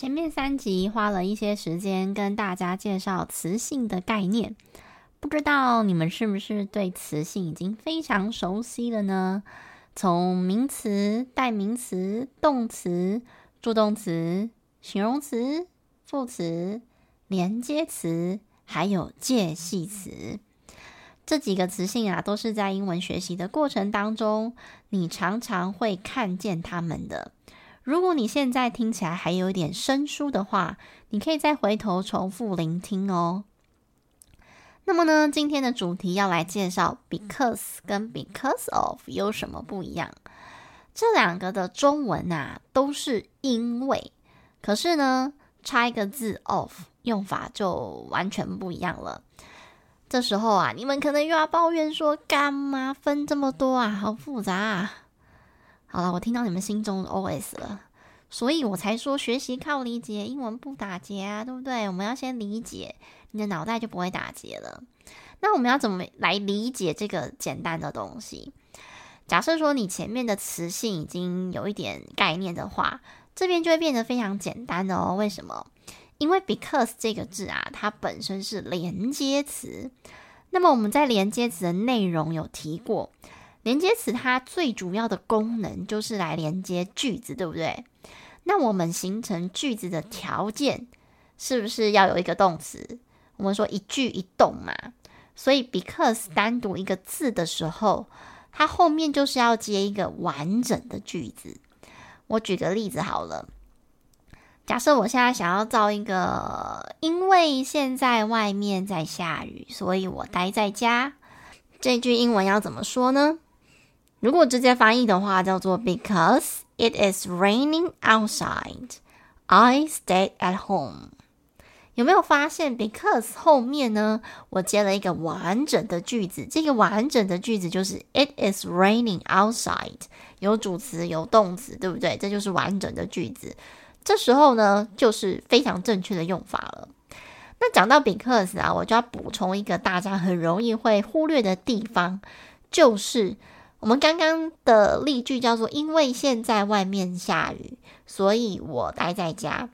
前面三集花了一些时间跟大家介绍词性的概念，不知道你们是不是对词性已经非常熟悉了呢？从名词、代名词、动词、助动词、形容词、副词、连接词，还有介系词，这几个词性啊，都是在英文学习的过程当中，你常常会看见它们的。如果你现在听起来还有一点生疏的话，你可以再回头重复聆听哦。那么呢，今天的主题要来介绍 because 跟 because of 有什么不一样？这两个的中文啊都是因为，可是呢，差一个字 of 用法就完全不一样了。这时候啊，你们可能又要抱怨说，干嘛分这么多啊，好复杂啊！好了，我听到你们心中的 OS 了，所以我才说学习靠理解，英文不打结啊，对不对？我们要先理解，你的脑袋就不会打结了。那我们要怎么来理解这个简单的东西？假设说你前面的词性已经有一点概念的话，这边就会变得非常简单的哦。为什么？因为 because 这个字啊，它本身是连接词。那么我们在连接词的内容有提过。连接词它最主要的功能就是来连接句子，对不对？那我们形成句子的条件是不是要有一个动词？我们说一句一动嘛，所以 because 单独一个字的时候，它后面就是要接一个完整的句子。我举个例子好了，假设我现在想要造一个，因为现在外面在下雨，所以我待在家。这句英文要怎么说呢？如果直接翻译的话，叫做 Because it is raining outside, I stayed at home。有没有发现 Because 后面呢，我接了一个完整的句子。这个完整的句子就是 It is raining outside，有主词有动词，对不对？这就是完整的句子。这时候呢，就是非常正确的用法了。那讲到 Because 啊，我就要补充一个大家很容易会忽略的地方，就是。我们刚刚的例句叫做“因为现在外面下雨，所以我待在家”。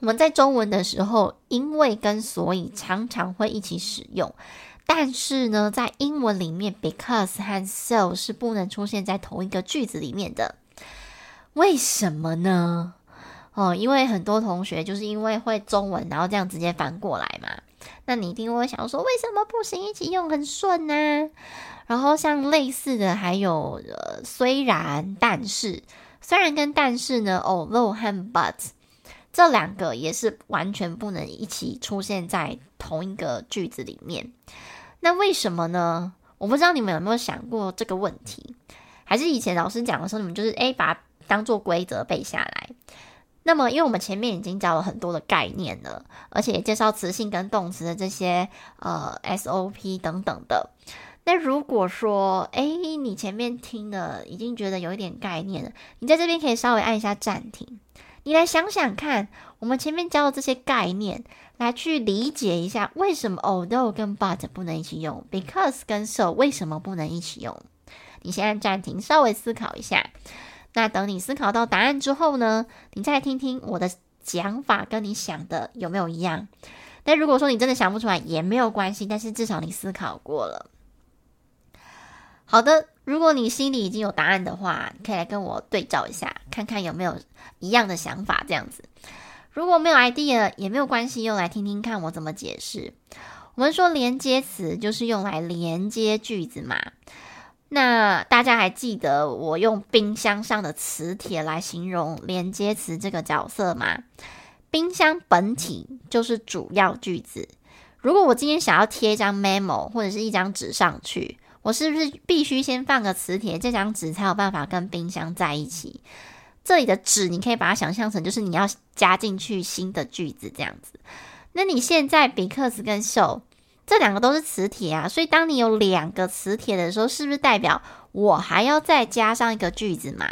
我们在中文的时候，“因为”跟“所以”常常会一起使用，但是呢，在英文里面，“because” 和 “so” 是不能出现在同一个句子里面的。为什么呢？哦，因为很多同学就是因为会中文，然后这样直接翻过来嘛。那你一定会想说，为什么不行？一起用很顺呢？然后像类似的还有呃，虽然、但是，虽然跟但是呢，although 和 but 这两个也是完全不能一起出现在同一个句子里面。那为什么呢？我不知道你们有没有想过这个问题，还是以前老师讲的时候，你们就是诶把它当做规则背下来。那么，因为我们前面已经教了很多的概念了，而且也介绍词性跟动词的这些呃 SOP 等等的。那如果说，哎，你前面听了已经觉得有一点概念了，你在这边可以稍微按一下暂停，你来想想看，我们前面教的这些概念，来去理解一下为什么 although 跟 but 不能一起用，because 跟 so 为什么不能一起用？你先按暂停，稍微思考一下。那等你思考到答案之后呢，你再听听我的讲法跟你想的有没有一样？但如果说你真的想不出来也没有关系，但是至少你思考过了。好的，如果你心里已经有答案的话，可以来跟我对照一下，看看有没有一样的想法。这样子，如果没有 idea 也没有关系，又来听听看我怎么解释。我们说连接词就是用来连接句子嘛。那大家还记得我用冰箱上的磁铁来形容连接词这个角色吗？冰箱本体就是主要句子。如果我今天想要贴一张 memo 或者是一张纸上去，我是不是必须先放个磁铁，这张纸才有办法跟冰箱在一起？这里的纸，你可以把它想象成就是你要加进去新的句子这样子。那你现在 because 跟 so 这两个都是磁铁啊，所以当你有两个磁铁的时候，是不是代表我还要再加上一个句子嘛？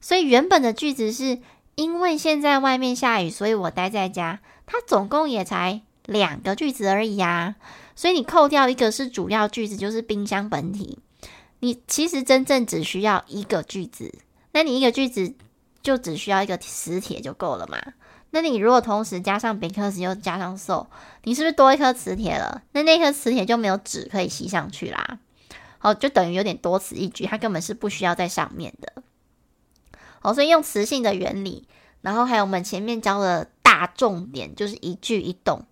所以原本的句子是因为现在外面下雨，所以我待在家。它总共也才两个句子而已啊，所以你扣掉一个是主要句子，就是冰箱本体，你其实真正只需要一个句子。那你一个句子。就只需要一个磁铁就够了嘛？那你如果同时加上 because 又加上 so，你是不是多一颗磁铁了？那那颗磁铁就没有纸可以吸上去啦。好，就等于有点多此一举，它根本是不需要在上面的。好，所以用磁性的原理，然后还有我们前面教的大重点，就是一句一动，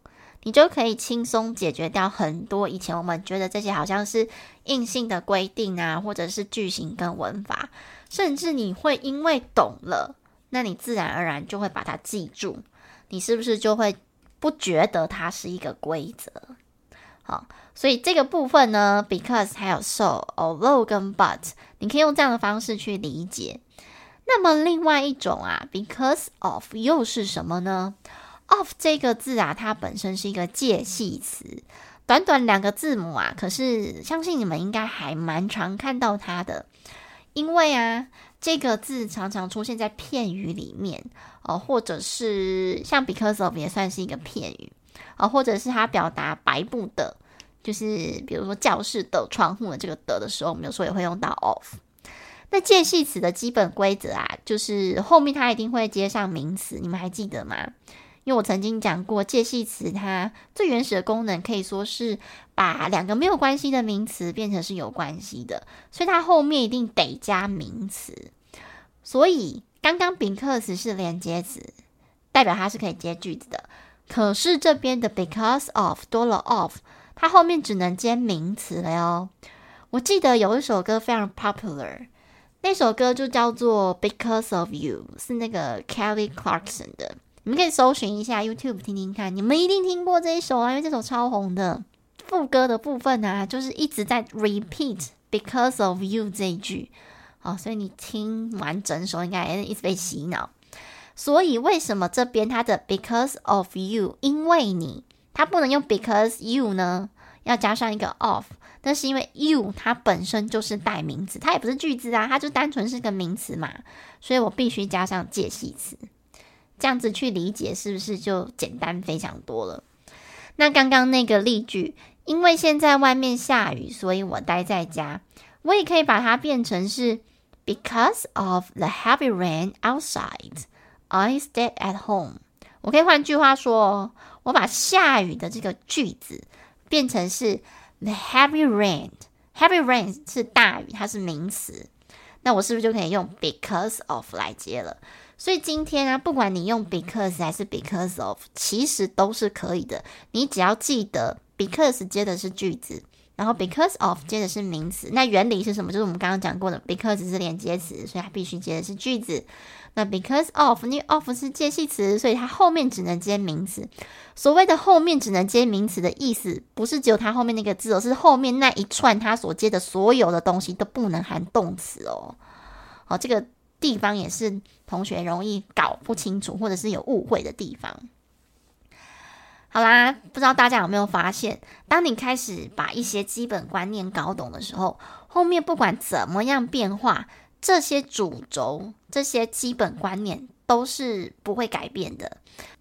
你就可以轻松解决掉很多以前我们觉得这些好像是硬性的规定啊，或者是句型跟文法。甚至你会因为懂了，那你自然而然就会把它记住，你是不是就会不觉得它是一个规则？好，所以这个部分呢，because 还有 so、although 跟 but，你可以用这样的方式去理解。那么另外一种啊，because of 又是什么呢？of 这个字啊，它本身是一个介系词，短短两个字母啊，可是相信你们应该还蛮常看到它的。因为啊，这个字常常出现在片语里面哦，或者是像 because of 也算是一个片语哦，或者是它表达白布的，就是比如说教室的窗户的这个的的时候，我们有时候也会用到 of。那介系词的基本规则啊，就是后面它一定会接上名词，你们还记得吗？因为我曾经讲过，介系词它最原始的功能可以说是把两个没有关系的名词变成是有关系的，所以它后面一定得加名词。所以刚刚 because 是连接词，代表它是可以接句子的。可是这边的 because of 多了 of，它后面只能接名词了哟。我记得有一首歌非常 popular，那首歌就叫做 Because of You，是那个 Kelly Clarkson 的。你们可以搜寻一下 YouTube 听听看，你们一定听过这一首啊，因为这首超红的。副歌的部分啊，就是一直在 repeat because of you 这一句，好，所以你听完整首应该也一直被洗脑。所以为什么这边它的 because of you，因为你，它不能用 because you 呢？要加上一个 of，但是因为 you 它本身就是代名词，它也不是句子啊，它就单纯是个名词嘛，所以我必须加上介系词。这样子去理解是不是就简单非常多了？那刚刚那个例句，因为现在外面下雨，所以我待在家。我也可以把它变成是 Because of the heavy rain outside, I stayed at home。我可以换句话说，我把下雨的这个句子变成是 The heavy rain。Heavy rain 是大雨，它是名词。那我是不是就可以用 Because of 来接了？所以今天啊，不管你用 because 还是 because of，其实都是可以的。你只要记得 because 接的是句子，然后 because of 接的是名词。那原理是什么？就是我们刚刚讲过的，because 是连接词，所以它必须接的是句子。那 because of，因为 of 是介系词，所以它后面只能接名词。所谓的后面只能接名词的意思，不是只有它后面那个字，而是后面那一串它所接的所有的东西都不能含动词哦。好，这个。地方也是同学容易搞不清楚或者是有误会的地方。好啦，不知道大家有没有发现，当你开始把一些基本观念搞懂的时候，后面不管怎么样变化，这些主轴、这些基本观念都是不会改变的。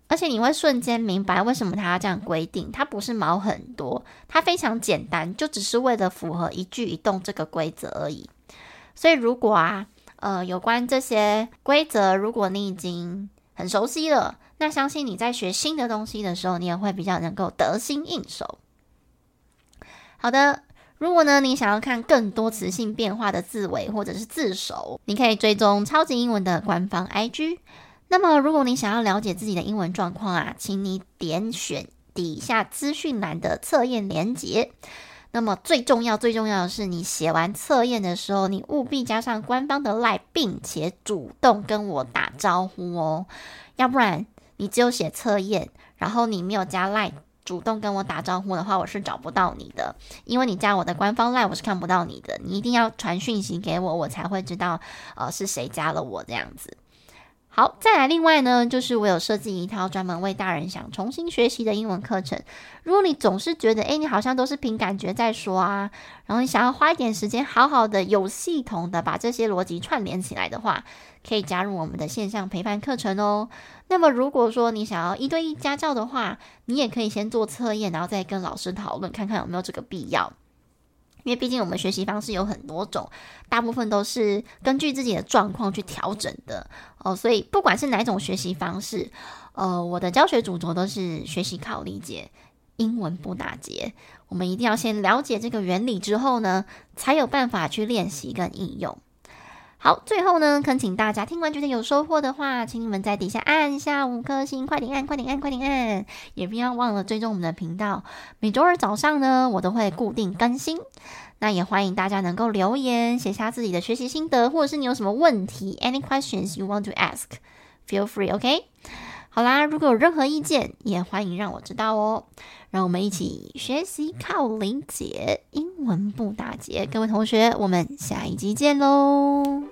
而且你会瞬间明白为什么他要这样规定，它不是毛很多，它非常简单，就只是为了符合一句一动这个规则而已。所以如果啊。呃，有关这些规则，如果你已经很熟悉了，那相信你在学新的东西的时候，你也会比较能够得心应手。好的，如果呢，你想要看更多词性变化的字尾或者是字首，你可以追踪超级英文的官方 IG。那么，如果你想要了解自己的英文状况啊，请你点选底下资讯栏的测验连接。那么最重要、最重要的是，你写完测验的时候，你务必加上官方的 LINE，并且主动跟我打招呼哦。要不然，你只有写测验，然后你没有加 LINE，主动跟我打招呼的话，我是找不到你的，因为你加我的官方 LINE，我是看不到你的。你一定要传讯息给我，我才会知道，呃，是谁加了我这样子。好，再来，另外呢，就是我有设计一套专门为大人想重新学习的英文课程。如果你总是觉得，诶，你好像都是凭感觉在说啊，然后你想要花一点时间，好好的、有系统的把这些逻辑串联起来的话，可以加入我们的线上陪伴课程哦。那么，如果说你想要一对一家教的话，你也可以先做测验，然后再跟老师讨论，看看有没有这个必要。因为毕竟我们学习方式有很多种，大部分都是根据自己的状况去调整的哦，所以不管是哪种学习方式，呃，我的教学主轴都是学习靠理解，英文不打结。我们一定要先了解这个原理之后呢，才有办法去练习跟应用。好，最后呢，恳请大家听完觉得有收获的话，请你们在底下按下五颗星，快点按，快点按，快点按，也不要忘了追踪我们的频道。每周二早上呢，我都会固定更新。那也欢迎大家能够留言，写下自己的学习心得，或者是你有什么问题，any questions you want to ask，feel free，OK？好啦，如果有任何意见，也欢迎让我知道哦。让我们一起学习靠理解，英文不打结。各位同学，我们下一集见喽！